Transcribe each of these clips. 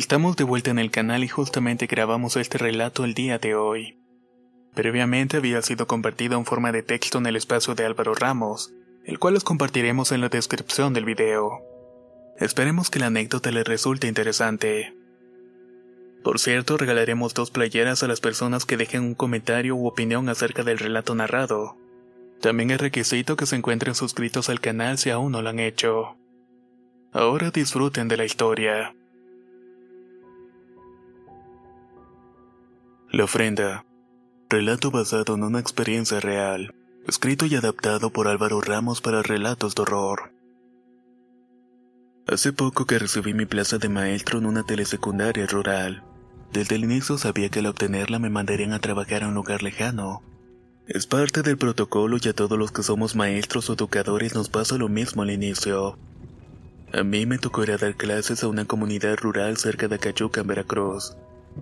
Estamos de vuelta en el canal y justamente grabamos este relato el día de hoy. Previamente había sido compartido en forma de texto en el espacio de Álvaro Ramos, el cual os compartiremos en la descripción del video. Esperemos que la anécdota les resulte interesante. Por cierto, regalaremos dos playeras a las personas que dejen un comentario u opinión acerca del relato narrado. También es requisito que se encuentren suscritos al canal si aún no lo han hecho. Ahora disfruten de la historia. La ofrenda. Relato basado en una experiencia real. Escrito y adaptado por Álvaro Ramos para relatos de horror. Hace poco que recibí mi plaza de maestro en una telesecundaria rural. Desde el inicio sabía que al obtenerla me mandarían a trabajar a un lugar lejano. Es parte del protocolo y a todos los que somos maestros o educadores nos pasa lo mismo al inicio. A mí me tocó ir a dar clases a una comunidad rural cerca de Cayuca, en Veracruz.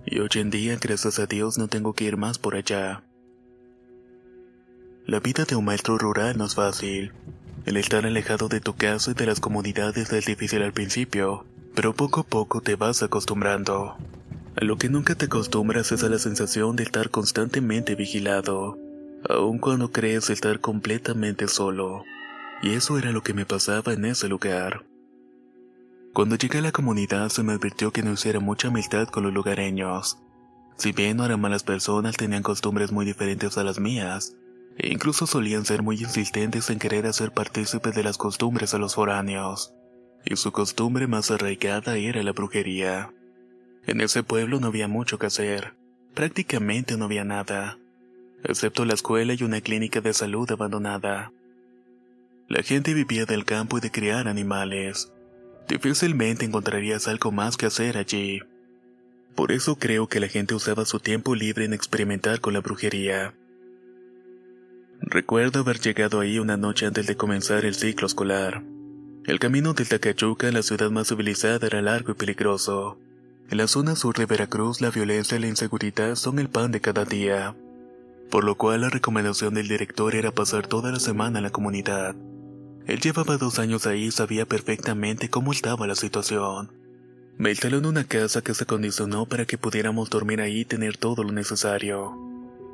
Y hoy en día, gracias a Dios, no tengo que ir más por allá. La vida de un maestro rural no es fácil. El estar alejado de tu casa y de las comunidades es difícil al principio, pero poco a poco te vas acostumbrando. A lo que nunca te acostumbras es a la sensación de estar constantemente vigilado, aun cuando crees estar completamente solo. Y eso era lo que me pasaba en ese lugar. Cuando llegué a la comunidad se me advirtió que no hiciera mucha amistad con los lugareños. Si bien no eran malas personas, tenían costumbres muy diferentes a las mías, e incluso solían ser muy insistentes en querer hacer partícipe de las costumbres a los foráneos. Y su costumbre más arraigada era la brujería. En ese pueblo no había mucho que hacer, prácticamente no había nada, excepto la escuela y una clínica de salud abandonada. La gente vivía del campo y de criar animales Difícilmente encontrarías algo más que hacer allí. Por eso creo que la gente usaba su tiempo libre en experimentar con la brujería. Recuerdo haber llegado ahí una noche antes de comenzar el ciclo escolar. El camino desde Cachuca, la ciudad más civilizada, era largo y peligroso. En la zona sur de Veracruz, la violencia y la inseguridad son el pan de cada día. Por lo cual la recomendación del director era pasar toda la semana en la comunidad. Él llevaba dos años ahí y sabía perfectamente cómo estaba la situación. Me instaló en una casa que se condicionó para que pudiéramos dormir ahí y tener todo lo necesario.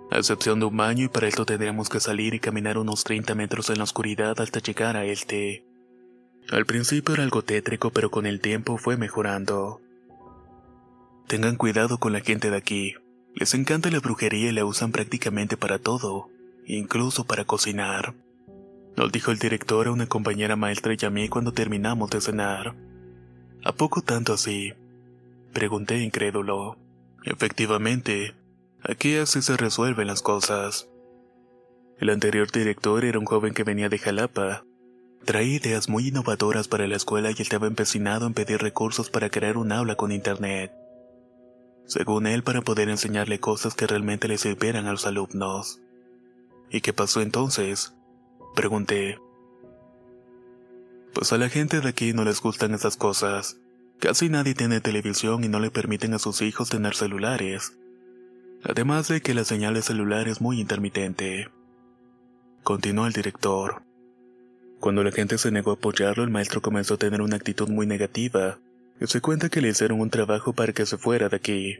A excepción de un baño y para esto tendríamos que salir y caminar unos 30 metros en la oscuridad hasta llegar a este. Al principio era algo tétrico pero con el tiempo fue mejorando. Tengan cuidado con la gente de aquí. Les encanta la brujería y la usan prácticamente para todo, incluso para cocinar. Nos dijo el director a una compañera maestra y a mí cuando terminamos de cenar. ¿A poco tanto así? Pregunté incrédulo. Efectivamente, aquí así se resuelven las cosas. El anterior director era un joven que venía de Jalapa. Traía ideas muy innovadoras para la escuela y estaba empecinado en pedir recursos para crear un aula con internet. Según él, para poder enseñarle cosas que realmente le sirvieran a los alumnos. ¿Y qué pasó entonces? Pregunté. Pues a la gente de aquí no les gustan esas cosas. Casi nadie tiene televisión y no le permiten a sus hijos tener celulares. Además de que la señal de celular es muy intermitente. Continuó el director. Cuando la gente se negó a apoyarlo, el maestro comenzó a tener una actitud muy negativa, y se cuenta que le hicieron un trabajo para que se fuera de aquí.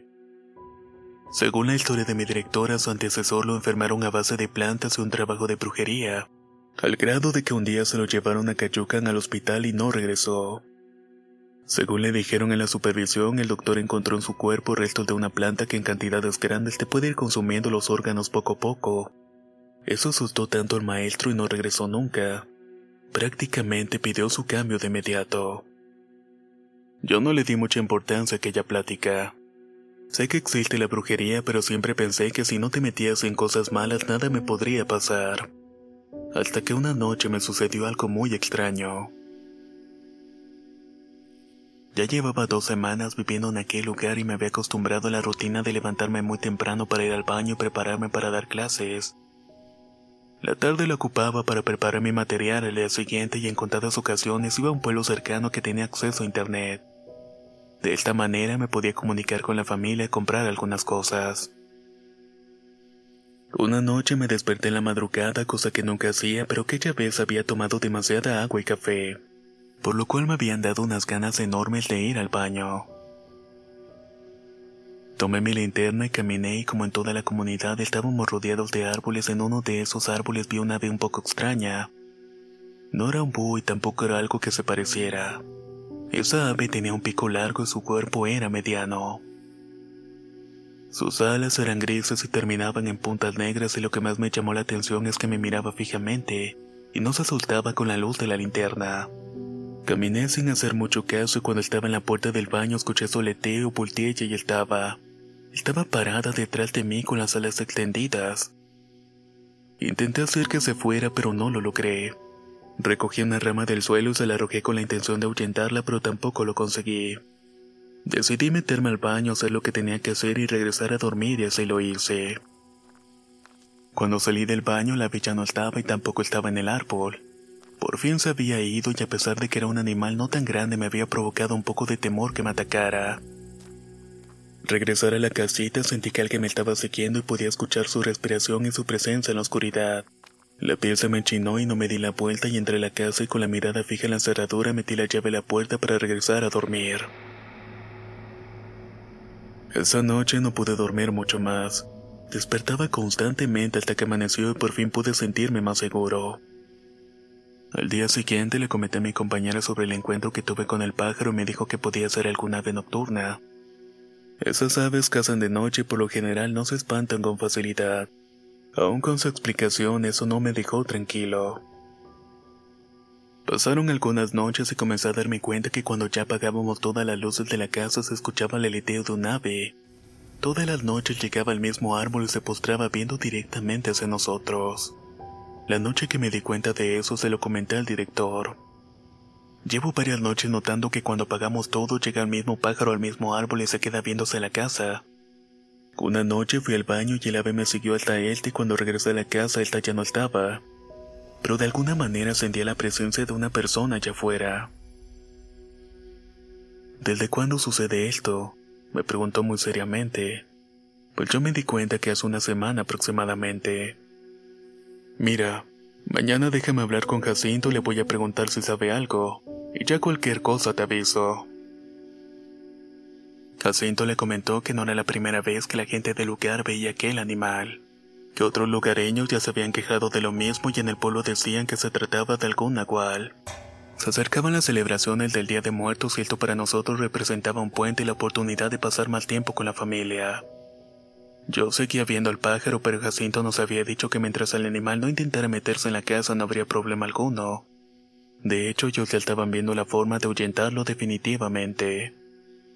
Según la historia de mi directora, su antecesor lo enfermaron a base de plantas y un trabajo de brujería, al grado de que un día se lo llevaron a Cayucan al hospital y no regresó. Según le dijeron en la supervisión, el doctor encontró en su cuerpo restos de una planta que en cantidades grandes te puede ir consumiendo los órganos poco a poco. Eso asustó tanto al maestro y no regresó nunca. Prácticamente pidió su cambio de inmediato. Yo no le di mucha importancia a aquella plática. Sé que existe la brujería, pero siempre pensé que si no te metías en cosas malas nada me podría pasar. Hasta que una noche me sucedió algo muy extraño. Ya llevaba dos semanas viviendo en aquel lugar y me había acostumbrado a la rutina de levantarme muy temprano para ir al baño y prepararme para dar clases. La tarde la ocupaba para preparar mi material al día siguiente y en contadas ocasiones iba a un pueblo cercano que tenía acceso a internet. De esta manera me podía comunicar con la familia y comprar algunas cosas. Una noche me desperté en la madrugada, cosa que nunca hacía, pero aquella vez había tomado demasiada agua y café, por lo cual me habían dado unas ganas enormes de ir al baño. Tomé mi linterna y caminé y como en toda la comunidad estábamos rodeados de árboles, en uno de esos árboles vi una ave un poco extraña. No era un búho y tampoco era algo que se pareciera. Esa ave tenía un pico largo y su cuerpo era mediano. Sus alas eran grises y terminaban en puntas negras y lo que más me llamó la atención es que me miraba fijamente y no se soltaba con la luz de la linterna. Caminé sin hacer mucho caso y cuando estaba en la puerta del baño escuché soleteo, volteé y estaba. Estaba parada detrás de mí con las alas extendidas. Intenté hacer que se fuera pero no lo logré. Recogí una rama del suelo y se la arrojé con la intención de ahuyentarla, pero tampoco lo conseguí. Decidí meterme al baño, hacer lo que tenía que hacer y regresar a dormir y así lo hice. Cuando salí del baño la villa no estaba y tampoco estaba en el árbol. Por fin se había ido y a pesar de que era un animal no tan grande me había provocado un poco de temor que me atacara. Regresar a la casita sentí que alguien me estaba siguiendo y podía escuchar su respiración y su presencia en la oscuridad. La piel se me enchinó y no me di la vuelta y entré a la casa y con la mirada fija en la cerradura metí la llave a la puerta para regresar a dormir. Esa noche no pude dormir mucho más. Despertaba constantemente hasta que amaneció y por fin pude sentirme más seguro. Al día siguiente le comenté a mi compañera sobre el encuentro que tuve con el pájaro y me dijo que podía ser alguna ave nocturna. Esas aves cazan de noche y por lo general no se espantan con facilidad. Aún con su explicación, eso no me dejó tranquilo. Pasaron algunas noches y comencé a darme cuenta que cuando ya apagábamos todas las luces de la casa se escuchaba el aleteo de un ave. Todas las noches llegaba al mismo árbol y se postraba viendo directamente hacia nosotros. La noche que me di cuenta de eso se lo comenté al director. Llevo varias noches notando que cuando apagamos todo llega el mismo pájaro al mismo árbol y se queda viéndose la casa. Una noche fui al baño y el ave me siguió hasta él y cuando regresé a la casa él ya no estaba. Pero de alguna manera sentía la presencia de una persona allá afuera. ¿Desde cuándo sucede esto? Me preguntó muy seriamente. Pues yo me di cuenta que hace una semana aproximadamente. Mira, mañana déjame hablar con Jacinto y le voy a preguntar si sabe algo, y ya cualquier cosa te aviso. Jacinto le comentó que no era la primera vez que la gente del lugar veía aquel animal, que otros lugareños ya se habían quejado de lo mismo y en el pueblo decían que se trataba de algún nahual. Se acercaban las celebraciones del Día de Muertos y esto para nosotros representaba un puente y la oportunidad de pasar más tiempo con la familia. Yo seguía viendo al pájaro, pero Jacinto nos había dicho que mientras el animal no intentara meterse en la casa no habría problema alguno. De hecho, ellos ya estaban viendo la forma de ahuyentarlo definitivamente.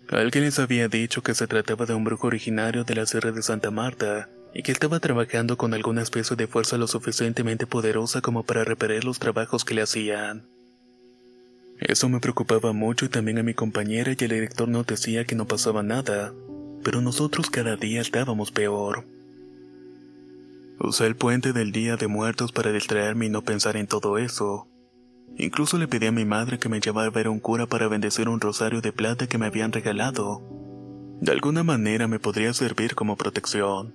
Alguien les había dicho que se trataba de un brujo originario de la Sierra de Santa Marta y que estaba trabajando con alguna especie de fuerza lo suficientemente poderosa como para repeler los trabajos que le hacían. Eso me preocupaba mucho y también a mi compañera y el director nos decía que no pasaba nada, pero nosotros cada día estábamos peor. Usé el puente del Día de Muertos para distraerme y no pensar en todo eso, Incluso le pedí a mi madre que me llevara a ver a un cura para bendecir un rosario de plata que me habían regalado. De alguna manera me podría servir como protección.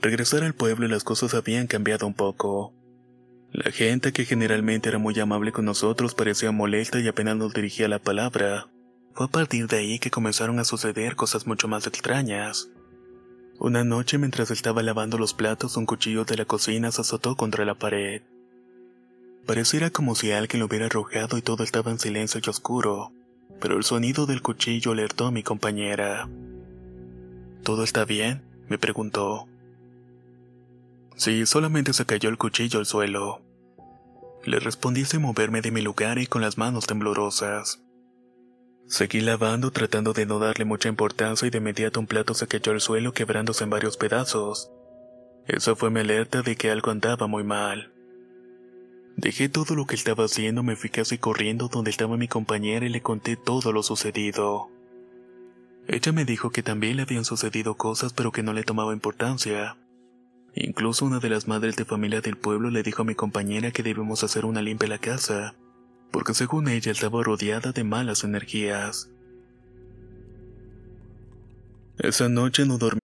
Regresar al pueblo las cosas habían cambiado un poco. La gente que generalmente era muy amable con nosotros parecía molesta y apenas nos dirigía la palabra. Fue a partir de ahí que comenzaron a suceder cosas mucho más extrañas. Una noche mientras estaba lavando los platos un cuchillo de la cocina se azotó contra la pared. Pareciera como si alguien lo hubiera arrojado y todo estaba en silencio y oscuro, pero el sonido del cuchillo alertó a mi compañera. ¿Todo está bien? me preguntó. Sí, solamente se cayó el cuchillo al suelo. Le respondí sin moverme de mi lugar y con las manos temblorosas. Seguí lavando tratando de no darle mucha importancia y de inmediato un plato se cayó al suelo quebrándose en varios pedazos. Eso fue mi alerta de que algo andaba muy mal. Dejé todo lo que estaba haciendo, me fui casi corriendo donde estaba mi compañera y le conté todo lo sucedido. Ella me dijo que también le habían sucedido cosas pero que no le tomaba importancia. Incluso una de las madres de familia del pueblo le dijo a mi compañera que debemos hacer una limpia la casa, porque según ella estaba rodeada de malas energías. Esa noche no dormí.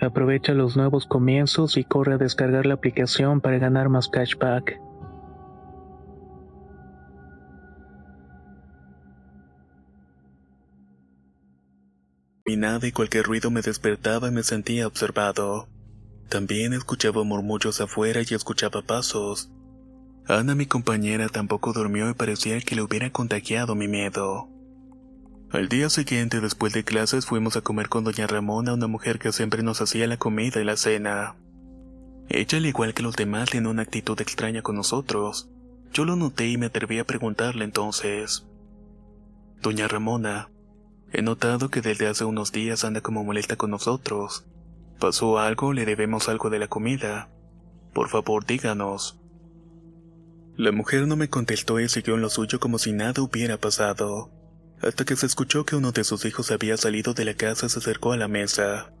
Aprovecha los nuevos comienzos y corre a descargar la aplicación para ganar más cashback. Mi nada y cualquier ruido me despertaba y me sentía observado. También escuchaba murmullos afuera y escuchaba pasos. Ana, mi compañera, tampoco durmió y parecía que le hubiera contagiado mi miedo. Al día siguiente, después de clases, fuimos a comer con doña Ramona, una mujer que siempre nos hacía la comida y la cena. Ella, al igual que los demás, tiene una actitud extraña con nosotros. Yo lo noté y me atreví a preguntarle entonces. Doña Ramona, he notado que desde hace unos días anda como molesta con nosotros. ¿Pasó algo? ¿Le debemos algo de la comida? Por favor, díganos. La mujer no me contestó y siguió en lo suyo como si nada hubiera pasado hasta que se escuchó que uno de sus hijos había salido de la casa y se acercó a la mesa.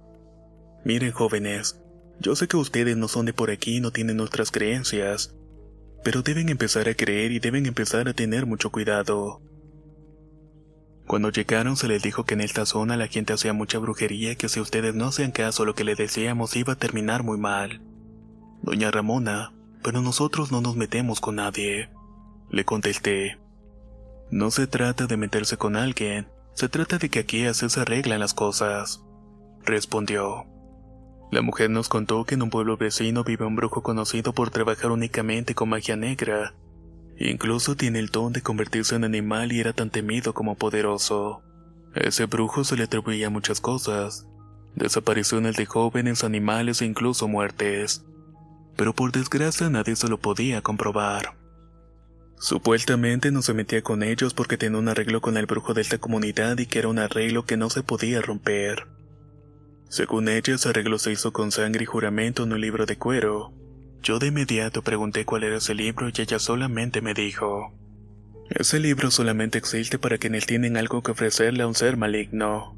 Miren jóvenes, yo sé que ustedes no son de por aquí y no tienen nuestras creencias, pero deben empezar a creer y deben empezar a tener mucho cuidado. Cuando llegaron se les dijo que en esta zona la gente hacía mucha brujería y que si ustedes no hacían caso lo que le decíamos iba a terminar muy mal. Doña Ramona, pero nosotros no nos metemos con nadie. Le contesté. No se trata de meterse con alguien, se trata de que aquí así se arreglan las cosas. Respondió. La mujer nos contó que en un pueblo vecino vive un brujo conocido por trabajar únicamente con magia negra. Incluso tiene el don de convertirse en animal y era tan temido como poderoso. A ese brujo se le atribuía muchas cosas. Desapariciones de jóvenes, animales e incluso muertes. pero por desgracia nadie se lo podía comprobar. Supuestamente no se metía con ellos porque tenía un arreglo con el brujo de esta comunidad y que era un arreglo que no se podía romper. Según ella, ese arreglo se hizo con sangre y juramento en un libro de cuero. Yo de inmediato pregunté cuál era ese libro y ella solamente me dijo, ese libro solamente existe para quienes tienen algo que ofrecerle a un ser maligno.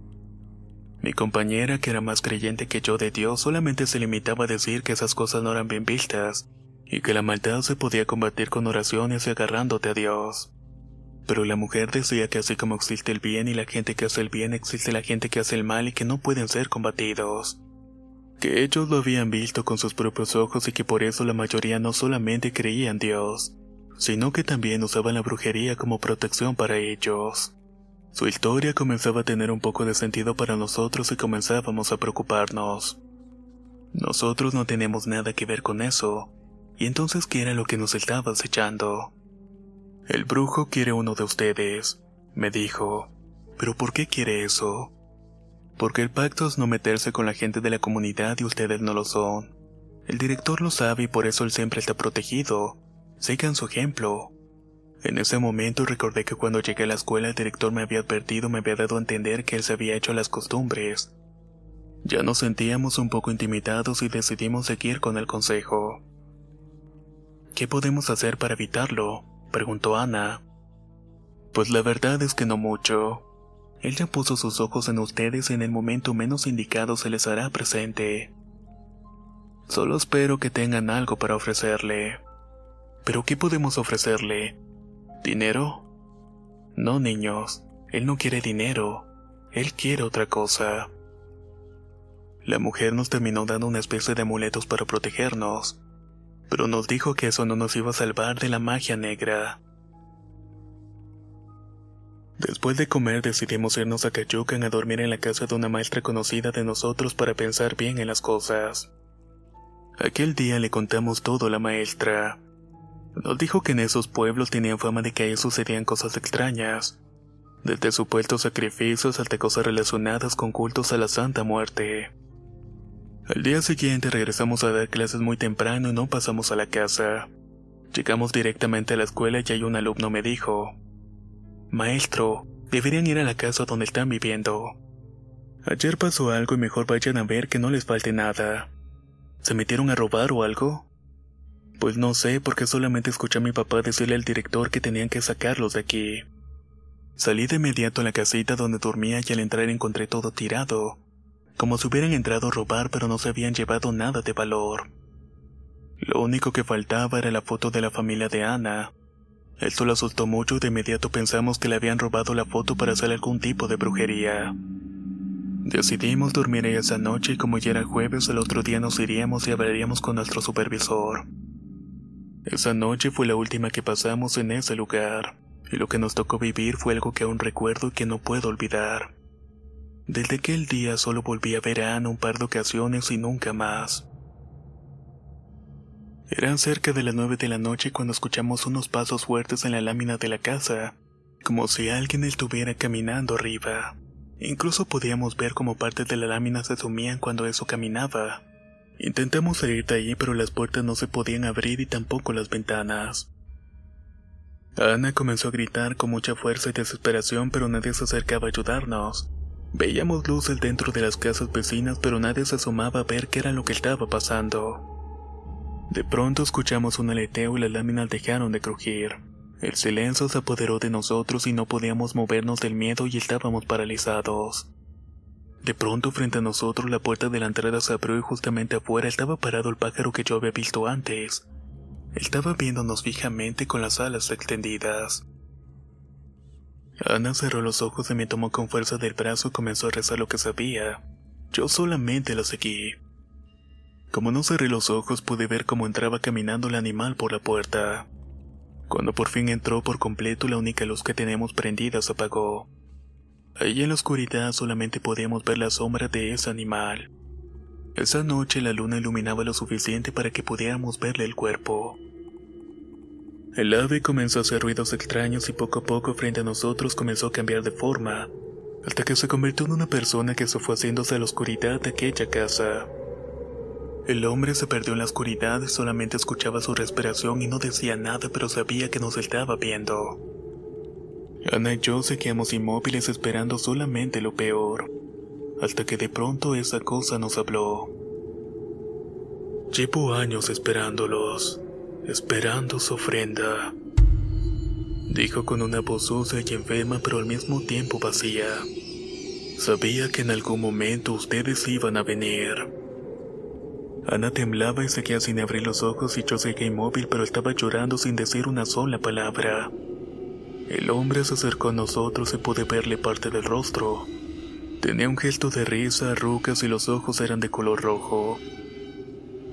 Mi compañera, que era más creyente que yo de Dios, solamente se limitaba a decir que esas cosas no eran bien vistas y que la maldad se podía combatir con oraciones y agarrándote a Dios. Pero la mujer decía que así como existe el bien y la gente que hace el bien, existe la gente que hace el mal y que no pueden ser combatidos. Que ellos lo habían visto con sus propios ojos y que por eso la mayoría no solamente creía en Dios, sino que también usaban la brujería como protección para ellos. Su historia comenzaba a tener un poco de sentido para nosotros y comenzábamos a preocuparnos. Nosotros no tenemos nada que ver con eso, ¿Y entonces qué era lo que nos estaba acechando? El brujo quiere uno de ustedes, me dijo. ¿Pero por qué quiere eso? Porque el pacto es no meterse con la gente de la comunidad y ustedes no lo son. El director lo sabe y por eso él siempre está protegido. Sigan su ejemplo. En ese momento recordé que cuando llegué a la escuela el director me había advertido, me había dado a entender que él se había hecho las costumbres. Ya nos sentíamos un poco intimidados y decidimos seguir con el consejo. ¿Qué podemos hacer para evitarlo? preguntó Ana. Pues la verdad es que no mucho. Él ya puso sus ojos en ustedes y en el momento menos indicado se les hará presente. Solo espero que tengan algo para ofrecerle. ¿Pero qué podemos ofrecerle? ¿Dinero? No, niños, él no quiere dinero, él quiere otra cosa. La mujer nos terminó dando una especie de amuletos para protegernos pero nos dijo que eso no nos iba a salvar de la magia negra. Después de comer decidimos irnos a Cayucan a dormir en la casa de una maestra conocida de nosotros para pensar bien en las cosas. Aquel día le contamos todo a la maestra. Nos dijo que en esos pueblos tenían fama de que ahí sucedían cosas extrañas, desde supuestos sacrificios hasta cosas relacionadas con cultos a la Santa Muerte. Al día siguiente regresamos a dar clases muy temprano y no pasamos a la casa. Llegamos directamente a la escuela y ahí un alumno me dijo, Maestro, deberían ir a la casa donde están viviendo. Ayer pasó algo y mejor vayan a ver que no les falte nada. ¿Se metieron a robar o algo? Pues no sé porque solamente escuché a mi papá decirle al director que tenían que sacarlos de aquí. Salí de inmediato a la casita donde dormía y al entrar encontré todo tirado como si hubieran entrado a robar pero no se habían llevado nada de valor. Lo único que faltaba era la foto de la familia de Ana. Esto lo asustó mucho y de inmediato pensamos que le habían robado la foto para hacer algún tipo de brujería. Decidimos dormir esa noche y como ya era jueves el otro día nos iríamos y hablaríamos con nuestro supervisor. Esa noche fue la última que pasamos en ese lugar, y lo que nos tocó vivir fue algo que aún recuerdo y que no puedo olvidar. Desde aquel día solo volví a ver a Ana un par de ocasiones y nunca más. Eran cerca de las nueve de la noche cuando escuchamos unos pasos fuertes en la lámina de la casa, como si alguien estuviera caminando arriba. Incluso podíamos ver cómo partes de la lámina se sumían cuando eso caminaba. Intentamos salir de ahí, pero las puertas no se podían abrir y tampoco las ventanas. Ana comenzó a gritar con mucha fuerza y desesperación, pero nadie se acercaba a ayudarnos. Veíamos luces dentro de las casas vecinas, pero nadie se asomaba a ver qué era lo que estaba pasando. De pronto escuchamos un aleteo y las láminas dejaron de crujir. El silencio se apoderó de nosotros y no podíamos movernos del miedo y estábamos paralizados. De pronto frente a nosotros la puerta de la entrada se abrió y justamente afuera estaba parado el pájaro que yo había visto antes. Estaba viéndonos fijamente con las alas extendidas. Ana cerró los ojos y me tomó con fuerza del brazo y comenzó a rezar lo que sabía. Yo solamente la seguí. Como no cerré los ojos pude ver cómo entraba caminando el animal por la puerta. Cuando por fin entró por completo la única luz que teníamos prendida se apagó. Ahí en la oscuridad solamente podíamos ver la sombra de ese animal. Esa noche la luna iluminaba lo suficiente para que pudiéramos verle el cuerpo. El ave comenzó a hacer ruidos extraños y poco a poco frente a nosotros comenzó a cambiar de forma, hasta que se convirtió en una persona que se fue haciéndose a la oscuridad de aquella casa. El hombre se perdió en la oscuridad, solamente escuchaba su respiración y no decía nada, pero sabía que nos estaba viendo. Ana y yo seguíamos inmóviles esperando solamente lo peor, hasta que de pronto esa cosa nos habló. Llevo años esperándolos, esperando su ofrenda, dijo con una voz sucia y enferma pero al mismo tiempo vacía. Sabía que en algún momento ustedes iban a venir. Ana temblaba y seguía sin abrir los ojos y yo seguía inmóvil pero estaba llorando sin decir una sola palabra. El hombre se acercó a nosotros y pude verle parte del rostro. Tenía un gesto de risa, arrugas y los ojos eran de color rojo.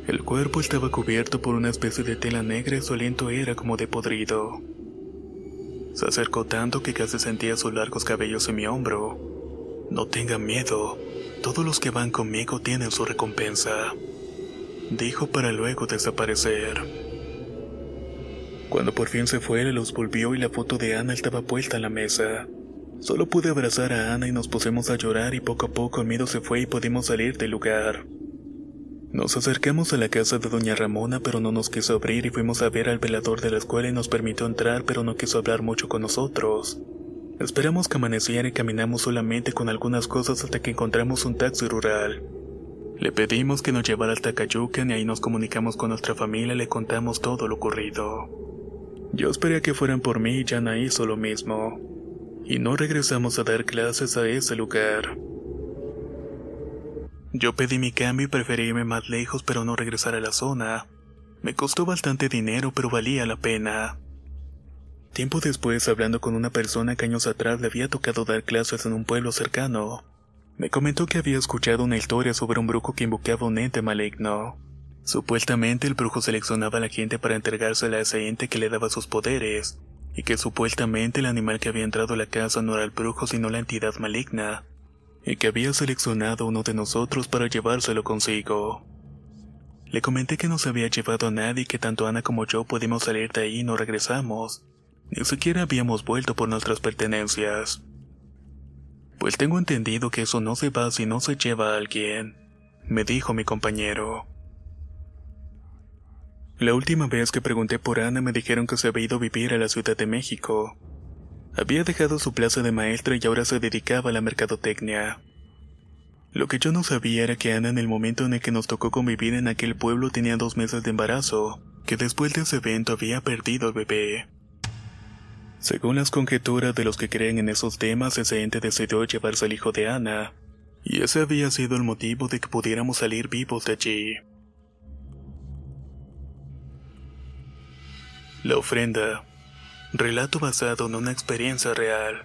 El cuerpo estaba cubierto por una especie de tela negra y su aliento era como de podrido. Se acercó tanto que casi sentía sus largos cabellos en mi hombro. No tengan miedo, todos los que van conmigo tienen su recompensa dijo para luego desaparecer. Cuando por fin se fue, la luz volvió y la foto de Ana estaba puesta en la mesa. Solo pude abrazar a Ana y nos pusimos a llorar y poco a poco el miedo se fue y pudimos salir del lugar. Nos acercamos a la casa de doña Ramona pero no nos quiso abrir y fuimos a ver al velador de la escuela y nos permitió entrar pero no quiso hablar mucho con nosotros. Esperamos que amaneciera y caminamos solamente con algunas cosas hasta que encontramos un taxi rural. Le pedimos que nos llevara hasta Cayucan y ahí nos comunicamos con nuestra familia y le contamos todo lo ocurrido. Yo esperé que fueran por mí y Jana hizo lo mismo. Y no regresamos a dar clases a ese lugar. Yo pedí mi cambio y preferí irme más lejos pero no regresar a la zona. Me costó bastante dinero pero valía la pena. Tiempo después, hablando con una persona que años atrás le había tocado dar clases en un pueblo cercano, me comentó que había escuchado una historia sobre un brujo que invocaba un ente maligno. Supuestamente el brujo seleccionaba a la gente para entregársela a ese ente que le daba sus poderes, y que supuestamente el animal que había entrado a la casa no era el brujo sino la entidad maligna, y que había seleccionado a uno de nosotros para llevárselo consigo. Le comenté que no se había llevado a nadie y que tanto Ana como yo pudimos salir de ahí y no regresamos. Ni siquiera habíamos vuelto por nuestras pertenencias. Pues tengo entendido que eso no se va si no se lleva a alguien, me dijo mi compañero. La última vez que pregunté por Ana me dijeron que se había ido a vivir a la Ciudad de México. Había dejado su plaza de maestra y ahora se dedicaba a la mercadotecnia. Lo que yo no sabía era que Ana en el momento en el que nos tocó convivir en aquel pueblo tenía dos meses de embarazo, que después de ese evento había perdido al bebé. Según las conjeturas de los que creen en esos temas, ese ente decidió llevarse al hijo de Ana, y ese había sido el motivo de que pudiéramos salir vivos de allí. La ofrenda. Relato basado en una experiencia real.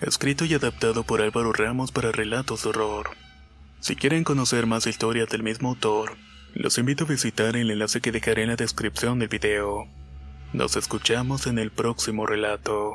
Escrito y adaptado por Álvaro Ramos para relatos de horror. Si quieren conocer más historias del mismo autor, los invito a visitar el enlace que dejaré en la descripción del video. Nos escuchamos en el próximo relato.